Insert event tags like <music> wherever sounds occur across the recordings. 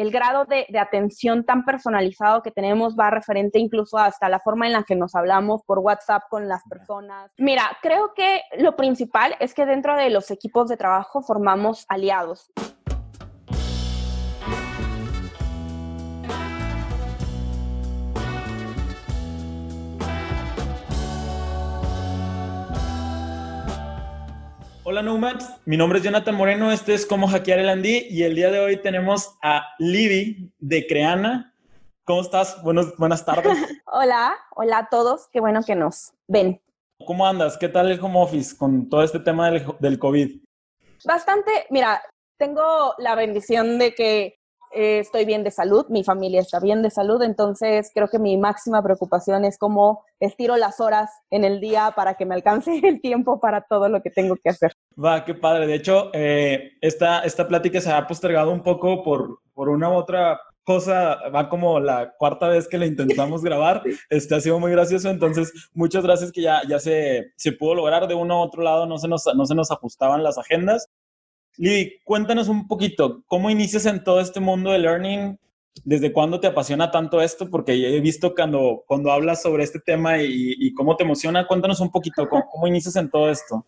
el grado de, atención tan personalizado que tenemos va referente incluso hasta la forma en la que nos hablamos por WhatsApp con las personas. Mira, creo que lo principal es que dentro de los equipos de trabajo formamos aliados. Hola Nomads, mi nombre es Jonathan Moreno, este es Cómo Hackear el Andy y el día de hoy tenemos a Libby de Creana. ¿Cómo estás? Buenos, buenas tardes. <laughs> hola, hola a todos, qué bueno que nos ven. ¿Cómo andas? ¿Qué tal el home office con todo este tema del, del COVID? Bastante, mira, tengo la bendición de que eh, estoy bien de salud, mi familia está bien de salud, entonces creo que mi máxima preocupación es cómo estiro las horas en el día para que me alcance <laughs> el tiempo para todo lo que tengo que hacer. Va, qué padre. De hecho, eh, esta, esta plática se ha postergado un poco por, por una u otra cosa, va como la cuarta vez que la intentamos <laughs> grabar, este ha sido muy gracioso, entonces muchas gracias que ya, ya se, se pudo lograr de uno u otro lado, no se, nos, no se nos ajustaban las agendas, Lili, cuéntanos un poquito, ¿cómo inicias en todo este mundo de learning? ¿Desde cuándo te apasiona tanto esto? Porque he visto cuando, cuando hablas sobre este tema y, cómo te emociona, cuéntanos un poquito, ¿cómo, inicias en todo esto?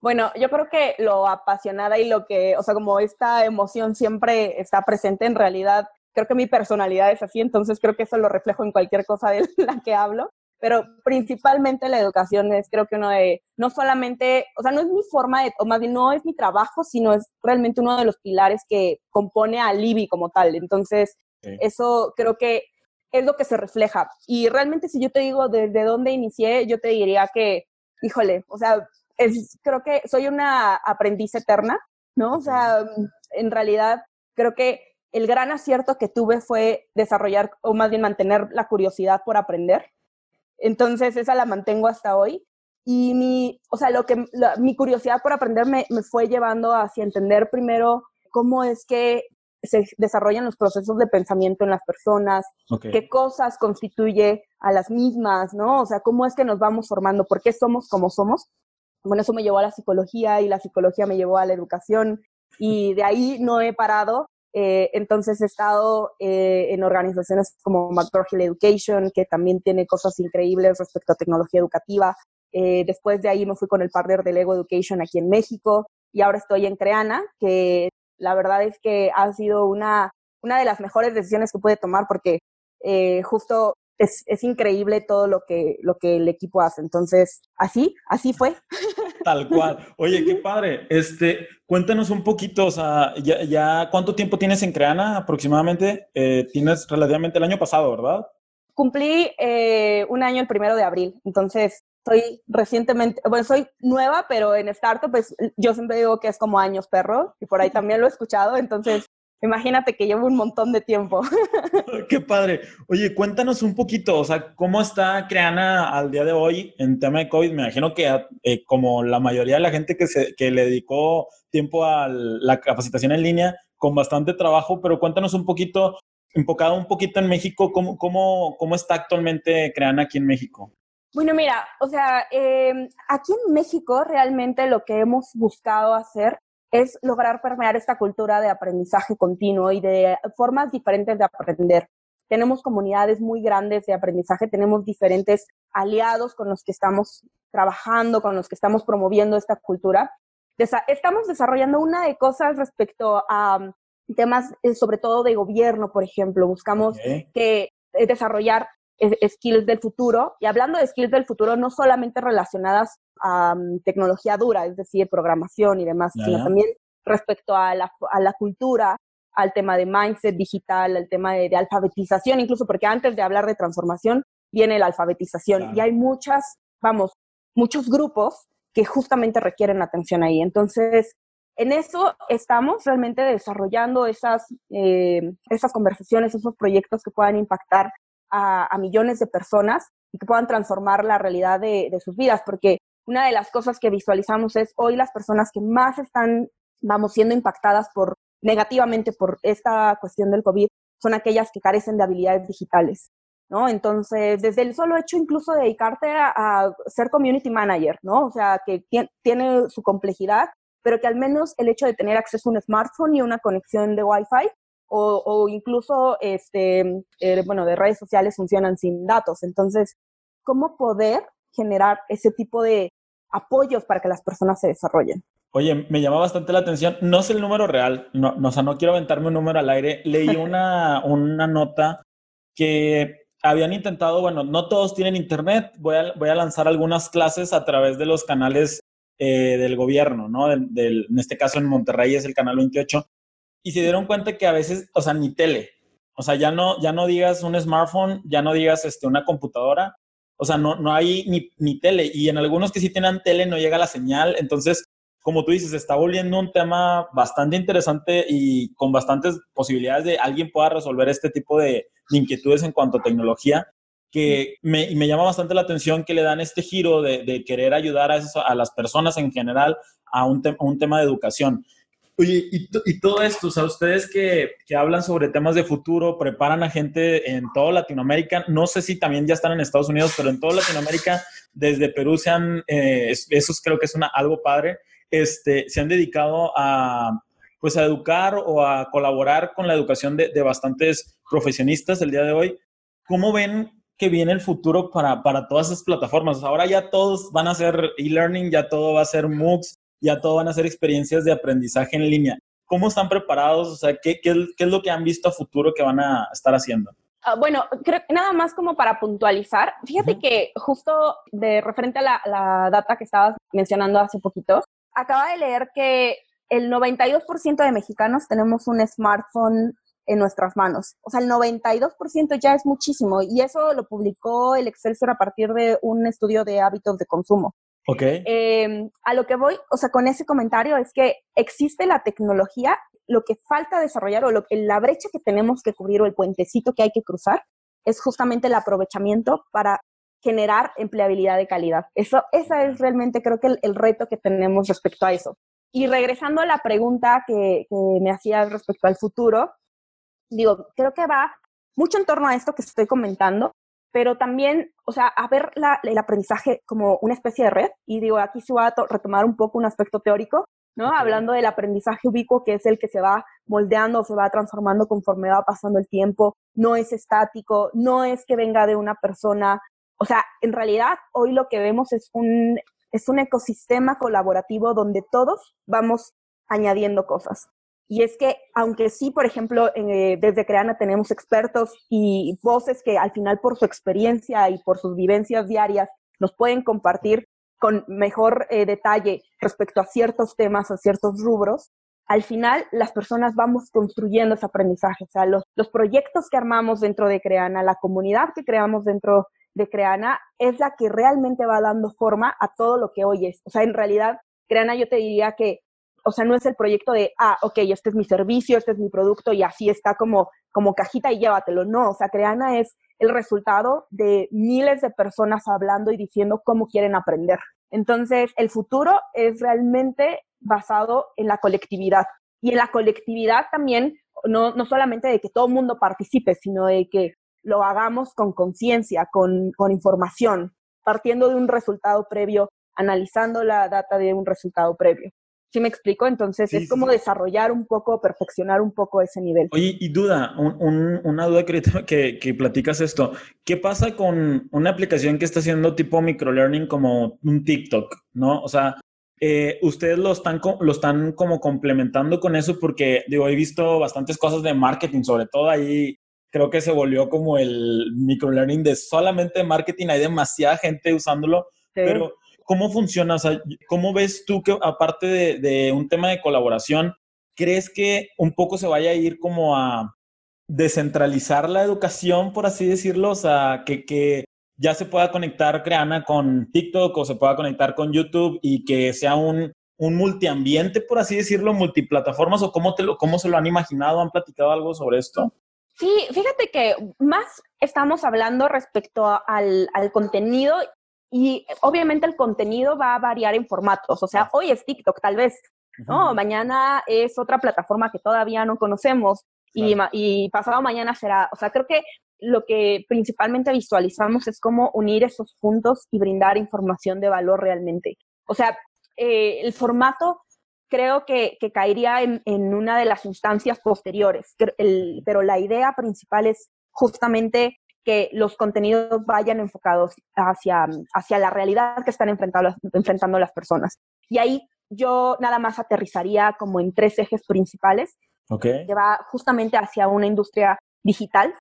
Bueno, yo creo que lo apasionada y lo que, o sea, como esta emoción siempre está presente en realidad, creo que mi personalidad es así, entonces creo que eso lo reflejo en cualquier cosa de <laughs> la que hablo pero principalmente la educación es creo que uno de, no solamente, o sea, no es mi forma de, o más bien no es mi trabajo, sino es realmente uno de los pilares que compone a Libby como tal. Entonces, eso creo que es lo que se refleja. Y realmente si yo te digo desde dónde inicié, yo te diría que, híjole, o sea, es, creo que soy una aprendiz eterna, ¿no? O sea, en realidad creo que el gran acierto que tuve fue desarrollar o más bien mantener la curiosidad por aprender entonces, esa la mantengo hasta hoy. Y mi, o sea, lo que, mi curiosidad por aprender me, fue llevando hacia entender primero cómo es que se desarrollan los procesos de pensamiento en las personas, qué cosas constituye a las mismas, ¿no? O sea, cómo es que nos vamos formando, por qué somos como somos. Bueno, eso me llevó a la psicología y la psicología me llevó a la educación y de ahí no he parado eh, entonces he estado eh, en organizaciones como McGraw-Hill Education, que también tiene cosas increíbles respecto a tecnología educativa. Eh, después de ahí me fui con el partner de Lego Education aquí en México y ahora estoy en Creana, que la verdad es que ha sido una, una de las mejores decisiones que pude tomar porque justo es, es, increíble todo lo que, lo que el equipo hace. Entonces, así, así fue. <laughs> Tal cual. Oye, qué padre. Este, cuéntanos un poquito, o sea, ya, ya ¿cuánto tiempo tienes en Creana aproximadamente? Eh, tienes relativamente el año pasado, ¿verdad? Cumplí eh, un año el primero de abril, entonces soy recientemente, bueno, soy nueva, pero en startup, pues yo siempre digo que es como años perro, y por ahí también lo he escuchado, entonces Imagínate que llevo un montón de tiempo. <laughs> Qué padre. Oye, cuéntanos un poquito, o sea, ¿cómo está Creana al día de hoy en tema de COVID? Me imagino que eh, como la mayoría de la gente que, se, que le dedicó tiempo a la capacitación en línea, con bastante trabajo, pero cuéntanos un poquito, enfocado un poquito en México, ¿cómo, cómo, cómo está actualmente Creana aquí en México? Bueno, mira, o sea, em, aquí en México realmente lo que hemos buscado hacer es lograr permear esta cultura de aprendizaje continuo y de formas diferentes de aprender. Tenemos comunidades muy grandes de aprendizaje, tenemos diferentes aliados con los que estamos trabajando, con los que estamos promoviendo esta cultura. Estamos desarrollando una de cosas respecto a um, temas, eh, sobre todo de gobierno, por ejemplo. Buscamos que eh, desarrollar skills del futuro. Y hablando de skills del futuro, no solamente relacionadas a mm, tecnología dura, es decir, programación y demás, sino también respecto a la, a la, cultura, al tema de mindset digital, al tema de, alfabetización, incluso porque antes de hablar de transformación viene la alfabetización. Y hay muchas, vamos, muchos grupos que justamente requieren atención ahí. Entonces, en eso estamos realmente desarrollando esas, eh, esas conversaciones, esos proyectos que puedan impactar a, millones de personas y que puedan transformar la realidad de, sus vidas, porque una de las cosas que visualizamos es hoy las personas que más están, vamos, siendo impactadas por negativamente por esta cuestión del COVID son aquellas que carecen de habilidades digitales, ¿no? Entonces, desde el solo hecho incluso de dedicarte a, ser community manager, ¿no? O sea, que tiene su complejidad, pero que al menos el hecho de tener acceso a un smartphone y una conexión de Wi-Fi o, incluso, este, eh, bueno, de redes sociales funcionan sin datos. Entonces, ¿cómo poder generar ese tipo de apoyos para que las personas se desarrollen? Oye, me llama bastante la atención. No sé el número real, no, no, o sea, no quiero aventarme un número al aire. Leí <laughs> una, una nota que habían intentado, bueno, no todos tienen internet, voy a, voy a lanzar algunas clases a través de los canales eh, del gobierno, ¿no? Del, en este caso en Monterrey es el canal 28, y se dieron cuenta que a veces, o sea, ni tele, o sea, ya no, ya no digas un smartphone, ya no digas este, una computadora, o sea, no, no hay ni, ni tele, y en algunos que sí tienen tele no llega la señal, entonces como tú dices, está volviendo un tema bastante interesante y con bastantes posibilidades de alguien pueda resolver este tipo de, inquietudes en cuanto a tecnología, que me, me, llama bastante la atención que le dan este giro de, querer ayudar a, a, las personas en general a un, un tema de educación. Oye, y, todo esto, o sea, ustedes que, que, hablan sobre temas de futuro, preparan a gente en toda Latinoamérica, no sé si también ya están en Estados Unidos, pero en toda Latinoamérica, desde Perú se han, eh, eso creo que es una, algo padre, este, se han dedicado a, pues, educar o a colaborar con la educación de, bastantes profesionistas el día de hoy. ¿Cómo ven que viene el futuro para, para todas esas plataformas? Ahora ya todos van a ser e-learning, ya todo va a ser MOOCs, ya todo van a ser experiencias de aprendizaje en línea. ¿Cómo están preparados? O sea, ¿qué, qué, qué es lo que han visto a futuro que van a estar haciendo? Ah, bueno, creo nada más como para puntualizar, fíjate que justo de referente a la, la, data que estabas mencionando hace poquito, acaba de leer que el 92% de mexicanos tenemos un smartphone en nuestras manos. O sea, el 92% ya es muchísimo y eso lo publicó el Excelsior a partir de un estudio de hábitos de consumo. Ok. Em, a lo que voy, o sea, con ese comentario es que existe la tecnología, lo que falta desarrollar o lo, la brecha que tenemos que cubrir o el puentecito que hay que cruzar es justamente el aprovechamiento para generar empleabilidad de calidad. Eso, esa es realmente creo que el, reto que tenemos respecto a eso. Y regresando a la pregunta que, me hacía respecto al futuro, digo, creo que va mucho en torno a esto que estoy comentando, pero también, o sea, a ver el aprendizaje como una especie de red. Y digo, aquí se va a retomar un poco un aspecto teórico, ¿no? Hablando del aprendizaje ubicuo, que es el que se va moldeando, se va transformando conforme va pasando el tiempo, no es estático, no es que venga de una persona o sea, en realidad hoy lo que vemos es un, es un ecosistema colaborativo donde todos vamos añadiendo cosas. Y es que, aunque sí, por ejemplo, eh, desde Creana tenemos expertos y voces que al final por su experiencia y por sus vivencias diarias nos pueden compartir con mejor eh, detalle respecto a ciertos temas, a ciertos rubros, al final las personas vamos construyendo ese aprendizaje. O sea, los, los proyectos que armamos dentro de Creana, la comunidad que creamos dentro de Creana es la que realmente va dando forma a todo lo que hoy es. O sea, en realidad, Creana yo te diría que, o sea, no es el proyecto de, ah, ok, este es mi servicio, este es mi producto y así está como, como cajita y llévatelo. No, o sea, Creana es el resultado de miles de personas hablando y diciendo cómo quieren aprender. Entonces, el futuro es realmente basado en la colectividad. Y en la colectividad también, no, no solamente de que todo el mundo participe, sino de que lo hagamos con conciencia, con, información, partiendo de un resultado previo, analizando la data de un resultado previo. ¿Sí me explico? Entonces es como desarrollar un poco, perfeccionar un poco ese nivel. Oye, y duda, una duda que, que, platicas esto. ¿Qué pasa con una aplicación que está haciendo tipo microlearning como un TikTok, no? O sea, eh, ustedes lo están, lo están como complementando con eso porque, digo, he visto bastantes cosas de marketing, sobre todo ahí creo que se volvió como el microlearning de solamente marketing, hay demasiada gente usándolo, pero ¿cómo funciona? O sea, ¿cómo ves tú que aparte de, un tema de colaboración, crees que un poco se vaya a ir como a descentralizar la educación, por así decirlo? O sea, que, que ya se pueda conectar Creana con TikTok o se pueda conectar con YouTube y que sea un, un multiambiente, por así decirlo, multiplataformas o cómo, te lo, cómo se lo han imaginado, han platicado algo sobre esto? Sí, fíjate que más estamos hablando respecto al, contenido y obviamente el contenido va a variar en formatos. O sea, hoy es TikTok tal vez, ¿no? Mañana es otra plataforma que todavía no conocemos y, y pasado mañana será. O sea, creo que lo que principalmente visualizamos es cómo unir esos puntos y brindar información de valor realmente. O sea, eh, el formato creo que, caería en, una de las instancias posteriores, pero la idea principal es justamente que los contenidos vayan enfocados hacia, hacia la realidad que están enfrentando, enfrentando las personas. Y ahí yo nada más aterrizaría como en tres ejes principales, que va justamente hacia una industria digital.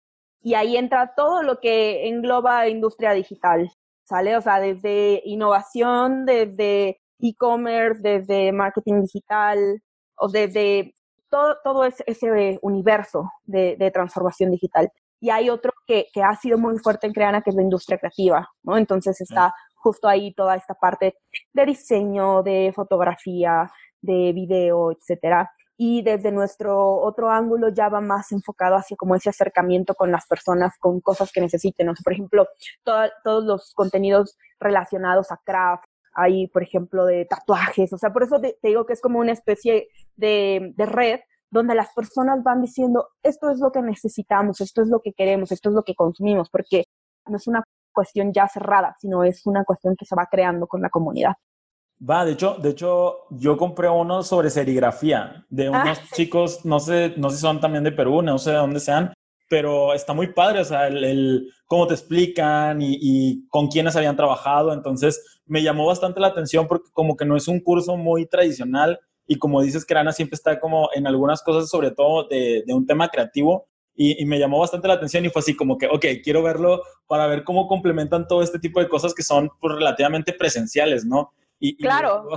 Y ahí entra todo lo que engloba industria digital, ¿sale? O sea, desde innovación, desde e-commerce, desde marketing digital, o desde todo, todo ese, ese universo de, de, transformación digital. Y hay otro que, que, ha sido muy fuerte en Creana, que es la industria creativa, ¿no? Entonces está justo ahí toda esta parte de diseño, de fotografía, de video, etcétera. Y desde nuestro otro ángulo ya va más enfocado hacia como ese acercamiento con las personas, con cosas que necesiten. Por ejemplo, todos los contenidos relacionados a craft, hay, por ejemplo, de tatuajes. O sea, por eso te, digo que es como una especie de, de red donde las personas van diciendo, esto es lo que necesitamos, esto es lo que queremos, esto es lo que consumimos, porque no es una cuestión ya cerrada, sino es una cuestión que se va creando con la comunidad. Va, de hecho, de hecho, yo compré uno sobre serigrafía de ah, unos chicos, no sé, no sé si son también de Perú, no sé de dónde sean, pero está muy padre, o sea, el, cómo te explican y, y, con quiénes habían trabajado, entonces me llamó bastante la atención porque como que no es un curso muy tradicional y como dices, Crana siempre está como en algunas cosas, sobre todo de, de un tema creativo, y, me llamó bastante la atención y fue así como que, ok, quiero verlo para ver cómo complementan todo este tipo de cosas que son pues, relativamente presenciales, ¿no? Y, claro.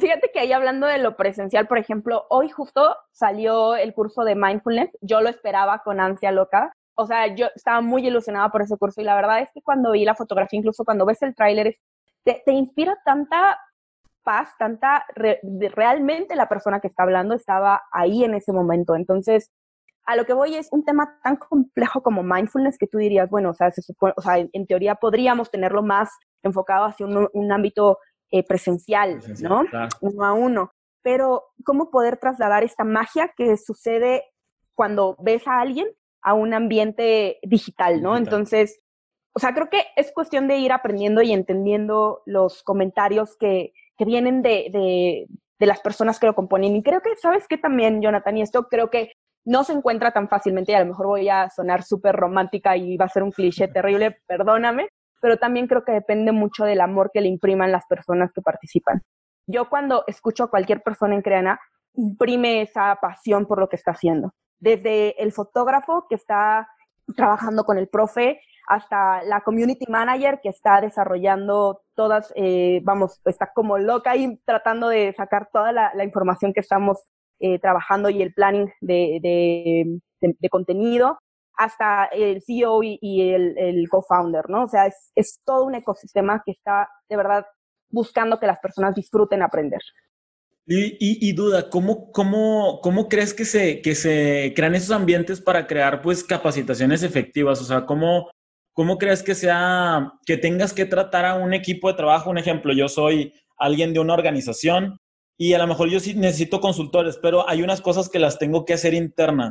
Fíjate que ahí hablando de lo presencial, por ejemplo, hoy justo salió el curso de mindfulness, yo lo esperaba con ansia loca, o sea, yo estaba muy ilusionada por ese curso y la verdad es que cuando vi la fotografía, incluso cuando ves el tráiler, te, te, inspira tanta paz, tanta, realmente la persona que está hablando estaba ahí en ese momento, entonces a lo que voy es un tema tan complejo como mindfulness que tú dirías, bueno, o sea, se supone, o sea en, teoría podríamos tenerlo más enfocado hacia un, ámbito eh, presencial, ¿no? Uno a uno. Pero, ¿cómo poder trasladar esta magia que sucede cuando ves a alguien a un ambiente digital, ¿no? Entonces, o sea, creo que es cuestión de ir aprendiendo y entendiendo los comentarios que, que vienen de, de, de, las personas que lo componen. Y creo que, ¿sabes qué también, Jonathan? Y esto creo que no se encuentra tan fácilmente y a lo mejor voy a sonar súper romántica y va a ser un cliché <laughs> terrible, perdóname, pero también creo que depende mucho del amor que le impriman las personas que participan. Yo cuando escucho a cualquier persona en Creana, imprime esa pasión por lo que está haciendo. Desde el fotógrafo que está trabajando con el profe, hasta la community manager que está desarrollando todas, eh, vamos, está como loca y tratando de sacar toda la, la información que estamos eh, trabajando y el planning de, de, contenido, hasta el CEO y, el, el co-founder, ¿no? O sea, es, es todo un ecosistema que está de verdad buscando que las personas disfruten aprender. Y, y, duda, ¿cómo, cómo, cómo crees que se, que se crean esos ambientes para crear pues capacitaciones efectivas? O sea, ¿cómo, ¿cómo crees que sea que tengas que tratar a un equipo de trabajo? Un ejemplo, yo soy alguien de una organización y a lo mejor yo sí necesito consultores, pero hay unas cosas que las tengo que hacer interna.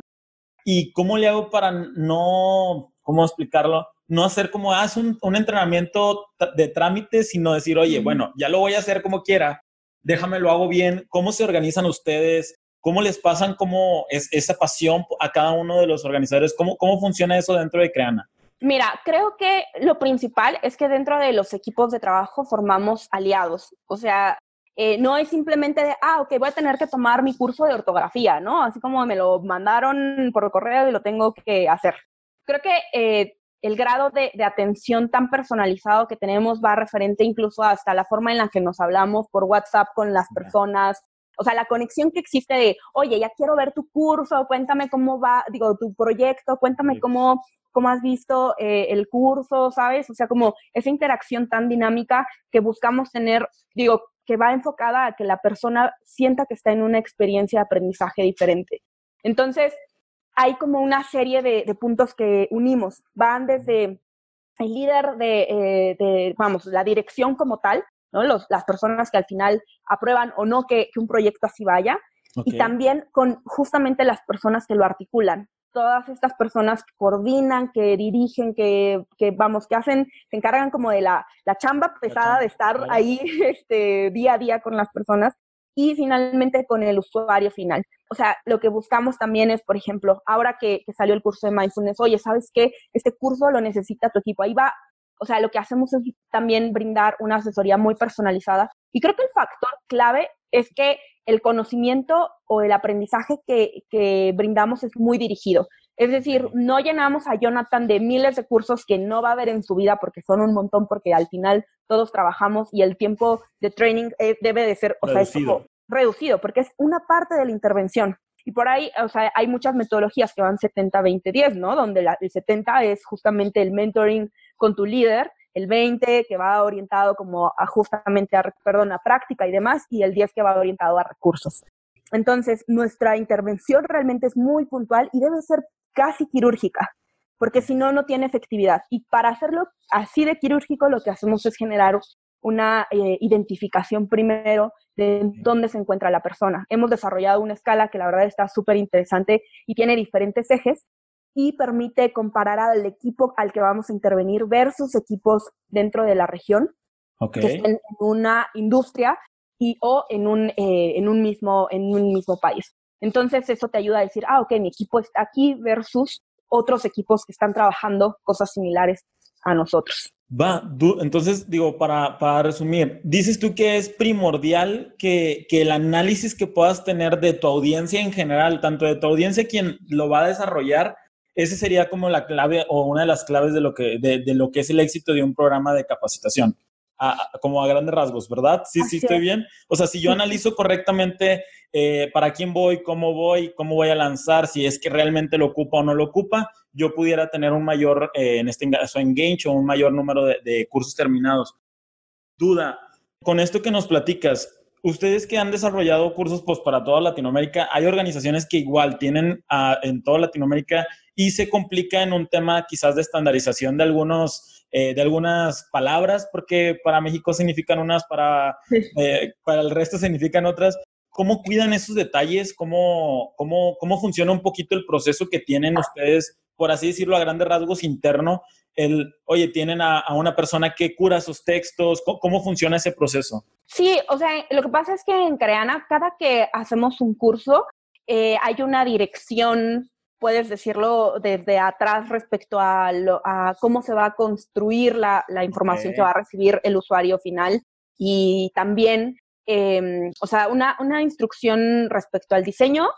¿Y cómo le hago para no, cómo explicarlo? No hacer como, haz un, un, entrenamiento de trámite, sino decir, oye, bueno, ya lo voy a hacer como quiera, déjame lo hago bien. ¿Cómo se organizan ustedes? ¿Cómo les pasan como es, esa pasión a cada uno de los organizadores? ¿Cómo, ¿Cómo funciona eso dentro de Creana? Mira, creo que lo principal es que dentro de los equipos de trabajo formamos aliados. O sea, eh, no es simplemente de, ah, ok, voy a tener que tomar mi curso de ortografía, ¿no? Así como me lo mandaron por correo y lo tengo que hacer. Creo que eh, el grado de, atención tan personalizado que tenemos va referente incluso hasta la forma en la que nos hablamos por WhatsApp con las personas. O sea, la conexión que existe de, oye, ya quiero ver tu curso, cuéntame cómo va, digo, tu proyecto, cuéntame cómo, cómo has visto eh, el curso, ¿sabes? O sea, como esa interacción tan dinámica que buscamos tener, digo, que va enfocada a que la persona sienta que está en una experiencia de aprendizaje diferente. Entonces, hay como una serie de, puntos que unimos. Van desde el líder de, eh, vamos, la dirección como tal, ¿no? las personas que al final aprueban o no que, un proyecto así vaya, y también con justamente las personas que lo articulan todas estas personas que coordinan, que dirigen, que, que, vamos, que hacen, se encargan como de la, la chamba pesada de estar ahí <laughs> este, día a día con las personas. y finalmente con el usuario final. O sea, lo que buscamos también es, por ejemplo, ahora que, que salió el curso de mindfulness, oye, ¿sabes qué? Este curso lo necesita tu equipo. Ahí va o sea, lo que hacemos es también brindar una asesoría muy personalizada. Y creo que el factor clave es que el conocimiento o el aprendizaje que, que brindamos es muy dirigido. Es decir, no llenamos a Jonathan de miles de cursos que no va a ver en su vida porque son un montón, porque al final todos trabajamos y el tiempo de training eh, debe de ser, o reducido. sea, reducido, porque es una parte de la intervención. Y por ahí, o sea, hay muchas metodologías que van 70, 20, 10, ¿no? Donde el 70 es justamente el mentoring con tu líder, el 20 que va orientado como a justamente a, perdón, a práctica y demás, y el 10 que va orientado a recursos. Entonces, nuestra intervención realmente es muy puntual y debe ser casi quirúrgica, porque si no, no tiene efectividad. Y para hacerlo así de quirúrgico, lo que hacemos es generar una eh, identificación primero de dónde se encuentra la persona. Hemos desarrollado una escala que la verdad está súper interesante y tiene diferentes ejes y permite comparar al equipo al que vamos a intervenir versus equipos dentro de la región que estén en una industria y o en un, eh, en, un mismo, en un mismo país. Entonces eso te ayuda a decir, ah, ok, mi equipo está aquí versus otros equipos que están trabajando cosas similares a nosotros. Va, entonces digo, para, para, resumir, dices tú que es primordial que, que, el análisis que puedas tener de tu audiencia en general, tanto de tu audiencia quien lo va a desarrollar, ese sería como la clave o una de las claves de lo que, de, de lo que es el éxito de un programa de capacitación como a grandes rasgos, ¿verdad? Sí, sí, estoy bien. O sea, si yo analizo correctamente eh, para quién voy, cómo voy, cómo voy a lanzar, si es que realmente lo ocupa o no lo ocupa, yo pudiera tener un mayor, eh, en este caso, engage o un mayor número de, cursos terminados. Duda, con esto que nos platicas, ustedes que han desarrollado cursos pues, para toda Latinoamérica, hay organizaciones que igual tienen en toda Latinoamérica y se complica en un tema quizás de estandarización de algunos eh, de algunas palabras, porque para México significan unas, para, eh, para el resto significan otras. ¿Cómo cuidan esos detalles? ¿Cómo, cómo, ¿Cómo funciona un poquito el proceso que tienen ustedes, por así decirlo, a grandes rasgos interno? El, oye, tienen a, una persona que cura esos textos. ¿Cómo, funciona ese proceso? Sí, o sea, lo que pasa es que en Creana, cada que hacemos un curso, eh, hay una dirección puedes decirlo desde atrás respecto a, cómo se va a construir la, información que va a recibir el usuario final y también, em, o sea, una, instrucción respecto al diseño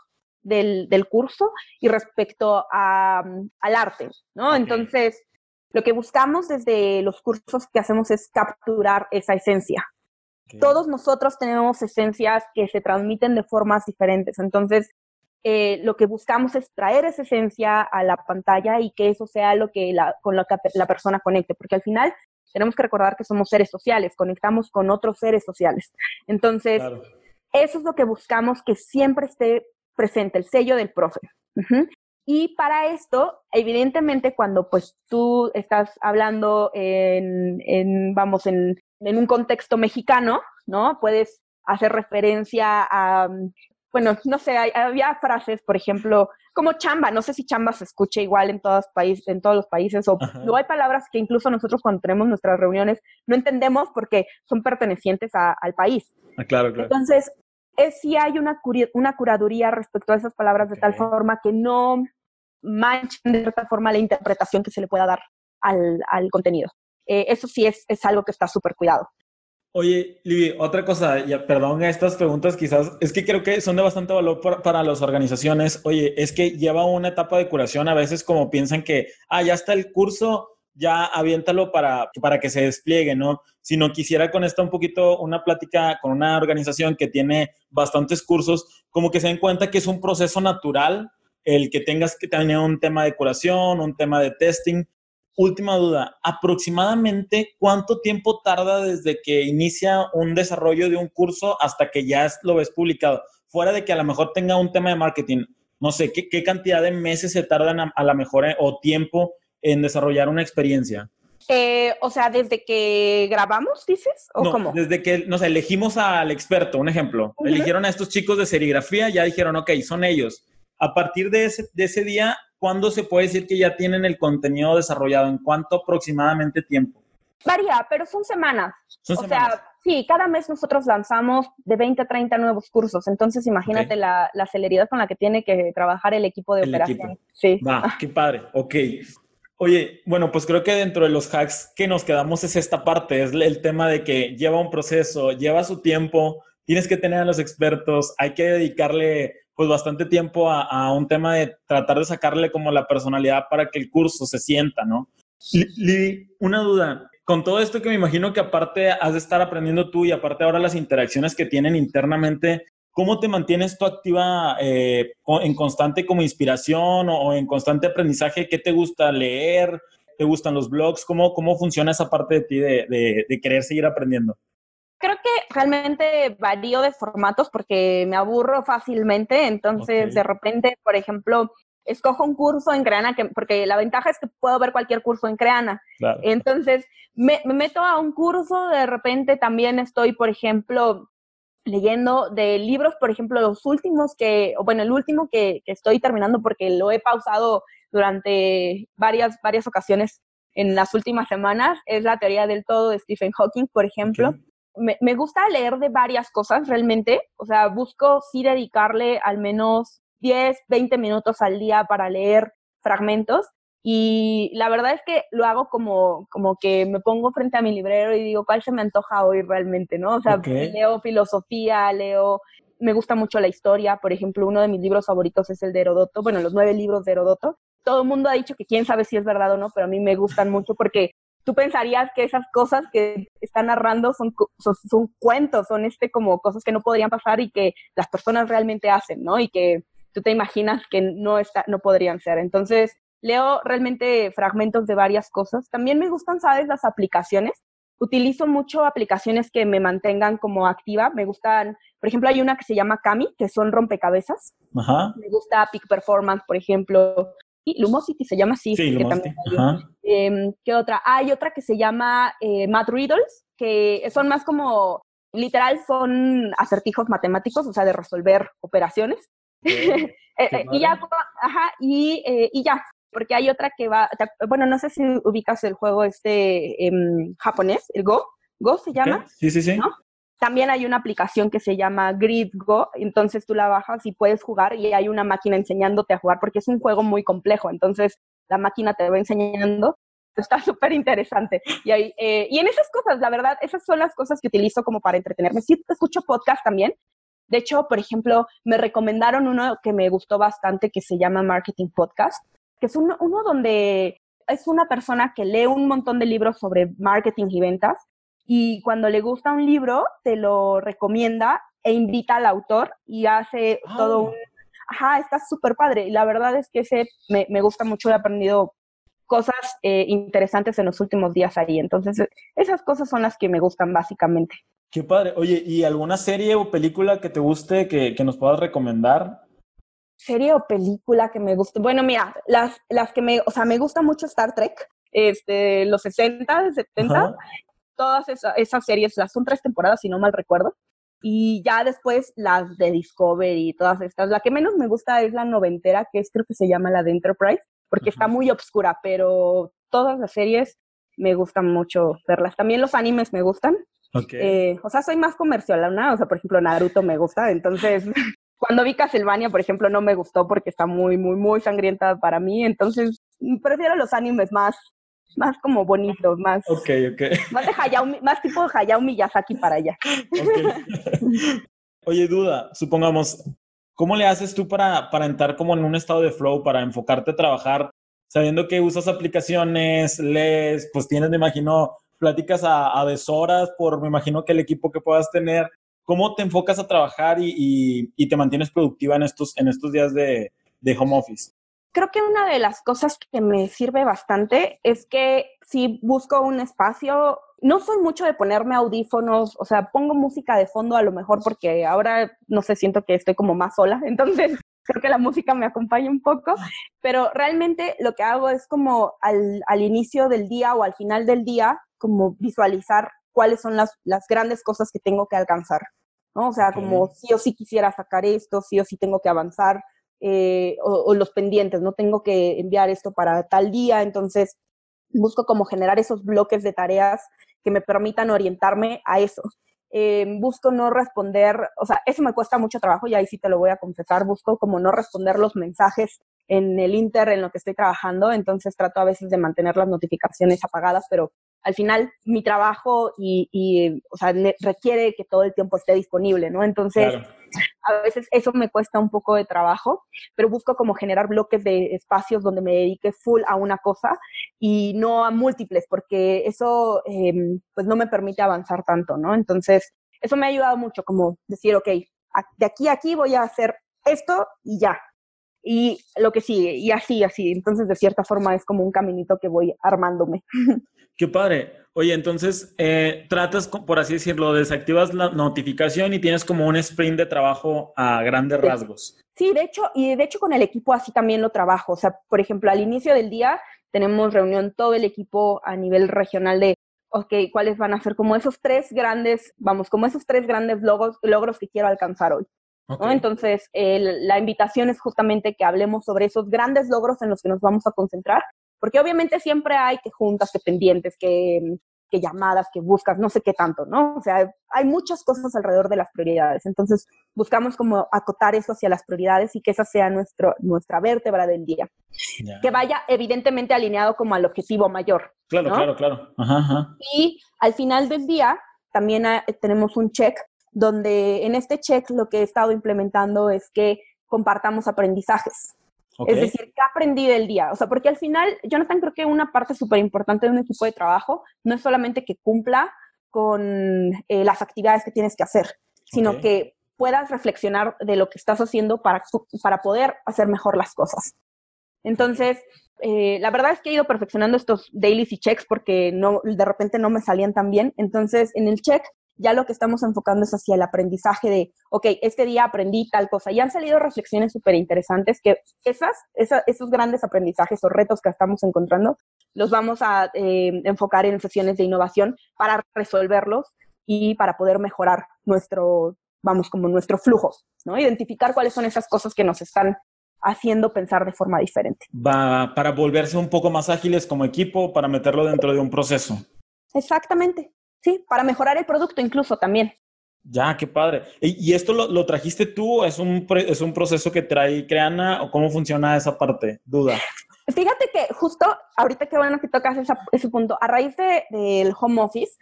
del, curso y respecto al arte, ¿no? Entonces, lo que buscamos desde los cursos que hacemos es capturar esa esencia. Todos nosotros tenemos esencias que se transmiten de formas diferentes. Entonces, eh, lo que buscamos es traer esa esencia a la pantalla y que eso sea lo que la, con lo que la persona conecte, porque al final tenemos que recordar que somos seres sociales, conectamos con otros seres sociales. Entonces, eso es lo que buscamos que siempre esté presente, el sello del profe. Y para esto, evidentemente, cuando pues tú estás hablando en, en vamos, en, en, un contexto mexicano, ¿no? Puedes hacer referencia a bueno, no sé, había frases, por ejemplo, como chamba, no sé si chamba se escucha igual en todos, países, en todos los países, o no hay palabras que incluso nosotros cuando tenemos nuestras reuniones no entendemos porque son pertenecientes al país. Ah, claro, claro. Entonces, es si hay una, una curaduría respecto a esas palabras de tal forma que no manchen de cierta forma la interpretación que se le pueda dar al, al contenido. Eh, eso sí es, es algo que está súper cuidado. Oye, Libby, otra cosa, ya, perdón estas preguntas quizás, es que creo que son de bastante valor para, las organizaciones. Oye, es que lleva una etapa de curación, a veces como piensan que, ah, ya está el curso, ya aviéntalo para, para que se despliegue, ¿no? Si no quisiera con esto un poquito una plática con una organización que tiene bastantes cursos, como que se den cuenta que es un proceso natural el que tengas que tener un tema de curación, un tema de testing, Última duda, aproximadamente cuánto tiempo tarda desde que inicia un desarrollo de un curso hasta que ya lo ves publicado, fuera de que a lo mejor tenga un tema de marketing. No sé, ¿qué, cantidad de meses se tardan a, lo mejor eh, o tiempo en desarrollar una experiencia? Eh, o sea, desde que grabamos, dices, o no, cómo? Desde que, no sé, elegimos al experto, un ejemplo. Eligieron a estos chicos de serigrafía, ya dijeron, ok, son ellos. A partir de ese, de ese día, ¿cuándo se puede decir que ya tienen el contenido desarrollado? ¿En cuánto aproximadamente tiempo? Varía, pero son semanas. o sea, Sí, cada mes nosotros lanzamos de 20 a 30 nuevos cursos, entonces imagínate la, la, celeridad con la que tiene que trabajar el equipo de operación. Sí. Va, qué padre, ok. Oye, bueno, pues creo que dentro de los hacks que nos quedamos es esta parte, es el tema de que lleva un proceso, lleva su tiempo, tienes que tener a los expertos, hay que dedicarle pues bastante tiempo a, a un tema de tratar de sacarle como la personalidad para que el curso se sienta, ¿no? Lili, una duda. Con todo esto que me imagino que aparte has de estar aprendiendo tú y aparte ahora las interacciones que tienen internamente, ¿cómo te mantienes tú activa eh, en constante como inspiración o, en constante aprendizaje? ¿Qué te gusta leer? ¿Te gustan los blogs? ¿Cómo, cómo funciona esa parte de ti de, de, querer seguir aprendiendo? Creo que realmente varío de formatos porque me aburro fácilmente, entonces de repente, por ejemplo, escojo un curso en Creana, que, porque la ventaja es que puedo ver cualquier curso en Creana. Entonces, me, meto a un curso, de repente también estoy, por ejemplo, leyendo de libros, por ejemplo, los últimos que, bueno, el último que, estoy terminando porque lo he pausado durante varias, varias ocasiones en las últimas semanas, es la teoría del todo de Stephen Hawking, por ejemplo. Me, me, gusta leer de varias cosas realmente, o sea, busco sí dedicarle al menos 10, 20 minutos al día para leer fragmentos. Y la verdad es que lo hago como, como que me pongo frente a mi librero y digo, ¿cuál se me antoja hoy realmente? ¿no? O sea, leo filosofía, leo, me gusta mucho la historia. Por ejemplo, uno de mis libros favoritos es el de Herodoto, bueno, los nueve libros de Herodoto. Todo el mundo ha dicho que quién sabe si es verdad o no, pero a mí me gustan mucho porque tú pensarías que esas cosas que están narrando son, son, son, cuentos, son este como cosas que no podrían pasar y que las personas realmente hacen, ¿no? Y que tú te imaginas que no, está, no podrían ser. Entonces, leo realmente fragmentos de varias cosas. También me gustan, ¿sabes?, las aplicaciones. Utilizo mucho aplicaciones que me mantengan como activa. Me gustan, por ejemplo, hay una que se llama Kami, que son rompecabezas. Ajá. Me gusta Peak Performance, por ejemplo. Y Lumosity se llama así. Sí, Lumosity. Eh, ¿Qué otra? Hay otra que se llama eh, Math Riddles, que son más como, literal, son acertijos matemáticos, o sea, de resolver operaciones. <laughs> Eh, eh, y ya, ajá, y, eh, y, ya, porque hay otra que va, bueno, no sé si ubicas el juego este em, japonés, el Go, Go se llama. Sí, sí, sí. También hay una aplicación que se llama Grid Go, entonces tú la bajas y puedes jugar y hay una máquina enseñándote a jugar porque es un juego muy complejo, entonces la máquina te va enseñando. Está <laughs> súper interesante. Y, hay, y en esas cosas, la verdad, esas son las cosas que utilizo como para entretenerme. Sí, escucho podcast también, de hecho, por ejemplo, me recomendaron uno que me gustó bastante que se llama Marketing Podcast, que es uno, donde es una persona que lee un montón de libros sobre marketing y ventas y cuando le gusta un libro te lo recomienda e invita al autor y hace todo un... Ajá, está súper padre. Y la verdad es que ese me, me gusta mucho, he aprendido cosas eh, interesantes en los últimos días ahí. Entonces, esas cosas son las que me gustan básicamente. Qué padre. Oye, ¿y alguna serie o película que te guste que, nos puedas recomendar? Serie o película que me guste. Bueno, mira, las, las que me, o sea, me gusta mucho Star Trek, este, los 60, 70, todas esas, esas series, las son tres temporadas, si no mal recuerdo. Y ya después las de Discovery y todas estas. La que menos me gusta es la noventera, que es creo que se llama la de Enterprise, porque está muy obscura, pero todas las series me gustan mucho verlas. También los animes me gustan. Eh, o sea, soy más comercial, ¿no? O sea, por ejemplo, Naruto me gusta, entonces <laughs> cuando vi Castlevania, por ejemplo, no me gustó porque está muy, muy, muy sangrienta para mí, entonces prefiero los animes más, más como bonitos, más, okay, okay. <laughs> más de Hayao, más tipo de Hayao Miyazaki para allá. <laughs> Oye, duda, supongamos, ¿cómo le haces tú para, para entrar como en un estado de flow, para enfocarte a trabajar, sabiendo que usas aplicaciones, lees, pues tienes, me imagino, pláticas a, a deshoras por, me imagino que el equipo que puedas tener. ¿Cómo te enfocas a trabajar y, y, te mantienes productiva en estos, en estos días de, de home office? Creo que una de las cosas que me sirve bastante es que si busco un espacio, no soy mucho de ponerme audífonos, o sea, pongo música de fondo a lo mejor porque ahora, no sé, siento que estoy como más sola, <laughs> entonces creo que la música me acompaña un poco, pero realmente lo que hago es como al, al inicio del día o al final del día, como visualizar cuáles son las, las grandes cosas que tengo que alcanzar, ¿no? O sea, como sí o sí quisiera sacar esto, sí o sí tengo que avanzar, eh, o, los pendientes, no tengo que enviar esto para tal día, entonces busco como generar esos bloques de tareas que me permitan orientarme a eso. eh, busco no responder, o sea, eso me cuesta mucho trabajo y ahí sí te lo voy a confesar, busco como no responder los mensajes en el Inter en lo que estoy trabajando, entonces trato a veces de mantener las notificaciones apagadas, pero al final mi trabajo y, o sea, requiere que todo el tiempo esté disponible, ¿no? Entonces, a veces eso me cuesta un poco de trabajo, pero busco como generar bloques de espacios donde me dedique full a una cosa y no a múltiples, porque eso em, pues no me permite avanzar tanto, ¿no? Entonces, eso me ha ayudado mucho, como decir, ok, de aquí a aquí voy a hacer esto y ya. Y lo que sigue, y así, así. Entonces, de cierta forma, es como un caminito que voy armándome. <laughs> Qué padre. Oye, entonces eh, tratas, por así decirlo, desactivas la notificación y tienes como un sprint de trabajo a grandes rasgos. Sí, de hecho, y de hecho con el equipo así también lo trabajo. O sea, por ejemplo, al inicio del día tenemos reunión todo el equipo a nivel regional de, ok, cuáles van a ser como esos tres grandes, vamos, como esos tres grandes logros, logros que quiero alcanzar hoy. Entonces, la invitación es justamente que hablemos sobre esos grandes logros en los que nos vamos a concentrar porque obviamente siempre hay que juntas, que pendientes, que, que llamadas, que buscas, no sé qué tanto, ¿no? O sea, hay muchas cosas alrededor de las prioridades. Entonces, buscamos como acotar eso hacia las prioridades y que esa sea nuestro, nuestra vértebra del día. Que vaya evidentemente alineado como al objetivo mayor. Claro, claro, claro. Ajá, Y al final del día también tenemos un check donde en este check lo que he estado implementando es que compartamos aprendizajes. Es decir, ¿qué aprendí del día? O sea, porque al final, Jonathan, creo que una parte súper importante de un equipo de trabajo no es solamente que cumpla con eh, las actividades que tienes que hacer, sino que puedas reflexionar de lo que estás haciendo para, para poder hacer mejor las cosas. Entonces, eh, la verdad es que he ido perfeccionando estos dailies y checks porque no, de repente no me salían tan bien. Entonces, en el check ya lo que estamos enfocando es hacia el aprendizaje de, ok, este día aprendí tal cosa. Y han salido reflexiones súper interesantes que esas, esos grandes aprendizajes o retos que estamos encontrando los vamos a eh, enfocar en sesiones de innovación para resolverlos y para poder mejorar nuestro, vamos, como nuestro flujo, ¿no? Identificar cuáles son esas cosas que nos están haciendo pensar de forma diferente. Va para volverse un poco más ágiles como equipo, para meterlo dentro de un proceso. Exactamente. Sí, para mejorar el producto incluso también. Ya, qué padre. ¿Y, esto lo, trajiste tú? ¿Es un, ¿Es un proceso que trae Creana o cómo funciona esa parte? Duda. Fíjate que justo ahorita qué bueno que tocas ese punto. A raíz del home office,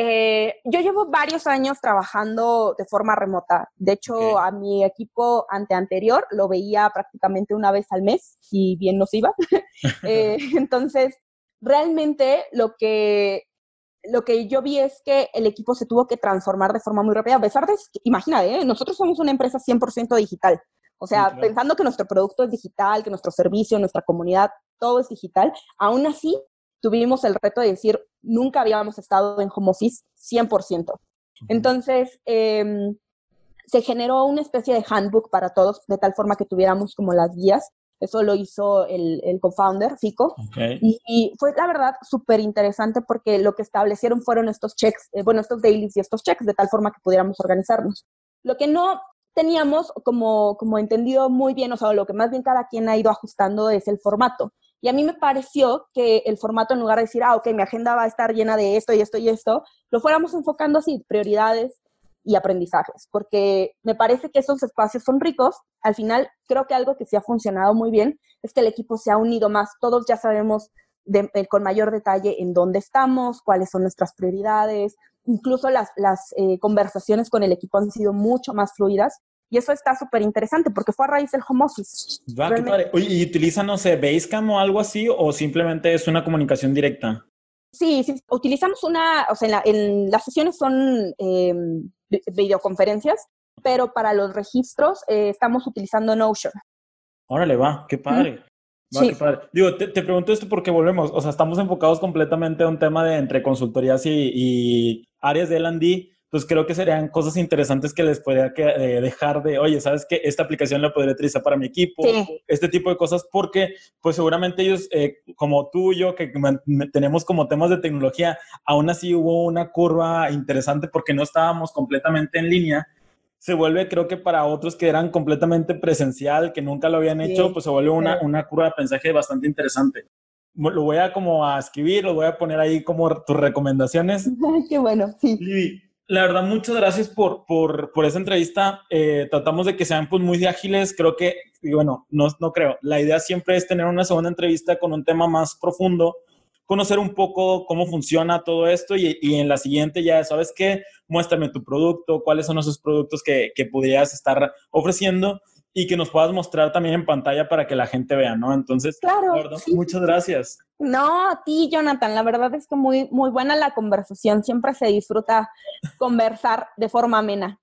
eh, yo llevo varios años trabajando de forma remota. De hecho, a mi equipo ante anterior lo veía prácticamente una vez al mes y bien nos iba. <laughs> Eh, <laughs> entonces, realmente lo que lo que yo vi es que el equipo se tuvo que transformar de forma muy rápida, a pesar de, imagínate, ¿eh? nosotros somos una empresa 100% digital, o sea, pensando que nuestro producto es digital, que nuestro servicio, nuestra comunidad, todo es digital, aún así tuvimos el reto de decir, nunca habíamos estado en home office 100%. Entonces, em, se generó una especie de handbook para todos, de tal forma que tuviéramos como las guías eso lo hizo el, el co-founder, Fico. Y, fue, la verdad, súper interesante porque lo que establecieron fueron estos checks, eh, bueno, estos dailies y estos checks, de tal forma que pudiéramos organizarnos. Lo que no teníamos como, como entendido muy bien, o sea, lo que más bien cada quien ha ido ajustando es el formato. Y a mí me pareció que el formato, en lugar de decir, ah, ok, mi agenda va a estar llena de esto y esto y esto, lo fuéramos enfocando así, prioridades, y aprendizajes, porque me parece que esos espacios son ricos. Al final, creo que algo que sí ha funcionado muy bien es que el equipo se ha unido más. Todos ya sabemos eh, con mayor detalle en dónde estamos, cuáles son nuestras prioridades. Incluso las, las eh, conversaciones con el equipo han sido mucho más fluidas. Y eso está súper interesante porque fue a raíz del home office. ¿y utilizan, no sé, Basecamp o algo así o simplemente es una comunicación directa? Sí, sí, utilizamos una, o sea, en, las sesiones son em, videoconferencias, pero para los registros eh, estamos utilizando Notion. Órale, va, qué padre. Va, qué padre. Digo, te, pregunto esto porque volvemos, o sea, estamos enfocados completamente a un tema de entre consultorías y, y áreas de L&D, pues creo que serían cosas interesantes que les podría eh, dejar de, oye, ¿sabes qué? Esta aplicación la podría utilizar para mi equipo, este tipo de cosas, porque pues seguramente ellos, eh, como tú y yo, que tenemos como temas de tecnología, aún así hubo una curva interesante porque no estábamos completamente en línea. Se vuelve, creo que para otros que eran completamente presencial, que nunca lo habían hecho, pues se vuelve una, una curva de aprendizaje bastante interesante lo voy a como a escribir, lo voy a poner ahí como tus recomendaciones. <laughs> Qué bueno, sí La verdad, muchas gracias por, por, por esa entrevista. Eh, tratamos de que sean pues muy ágiles. Creo que, bueno, no, no creo. La idea siempre es tener una segunda entrevista con un tema más profundo, conocer un poco cómo funciona todo esto y, y en la siguiente ya, ¿sabes qué? Muéstrame tu producto, cuáles son esos productos que, que pudieras estar ofreciendo y que nos puedas mostrar también en pantalla para que la gente vea, ¿no? Entonces, claro, muchas gracias. No, a ti, Jonathan, la verdad es que muy, muy buena la conversación. Siempre se disfruta conversar de forma amena.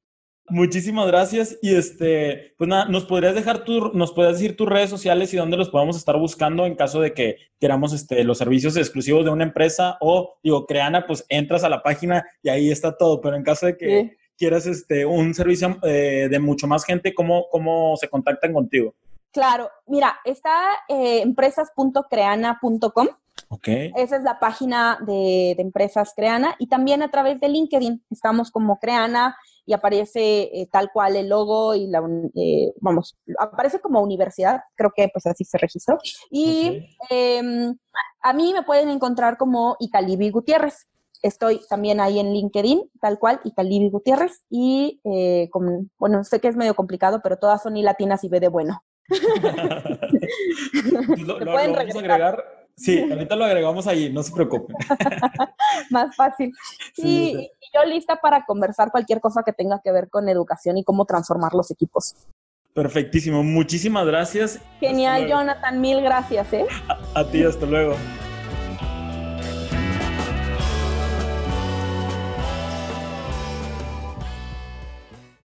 Muchísimas gracias. Y este, pues nada, nos podrías dejar tu, nos podrías decir tus redes sociales y dónde los podemos estar buscando en caso de que queramos este, los servicios exclusivos de una empresa o, digo, Creana, pues entras a la página y ahí está todo. Pero en caso de que quieras este, un servicio eh, de mucho más gente, ¿cómo, ¿cómo se contactan contigo? Claro, mira, está eh, empresas.creana.com. Ok. Esa es la página de, Empresas Creana y también a través de LinkedIn estamos como Creana y aparece eh, tal cual el logo y la, vamos, aparece como universidad, creo que pues así se registró. Y em, a mí me pueden encontrar como Italibi Gutiérrez. Estoy también ahí en LinkedIn, tal cual, y Gutiérrez. Y, eh, bueno, sé que es medio complicado, pero todas son y latinas y ve de bueno. <laughs> lo, vamos a agregar. Sí, <laughs> ahorita lo agregamos ahí, no se preocupen. <laughs> Más fácil. y yo lista para conversar cualquier cosa que tenga que ver con educación y cómo transformar los equipos. Perfectísimo, muchísimas gracias. Genial, Jonathan, mil gracias. ¿eh? a ti, hasta luego.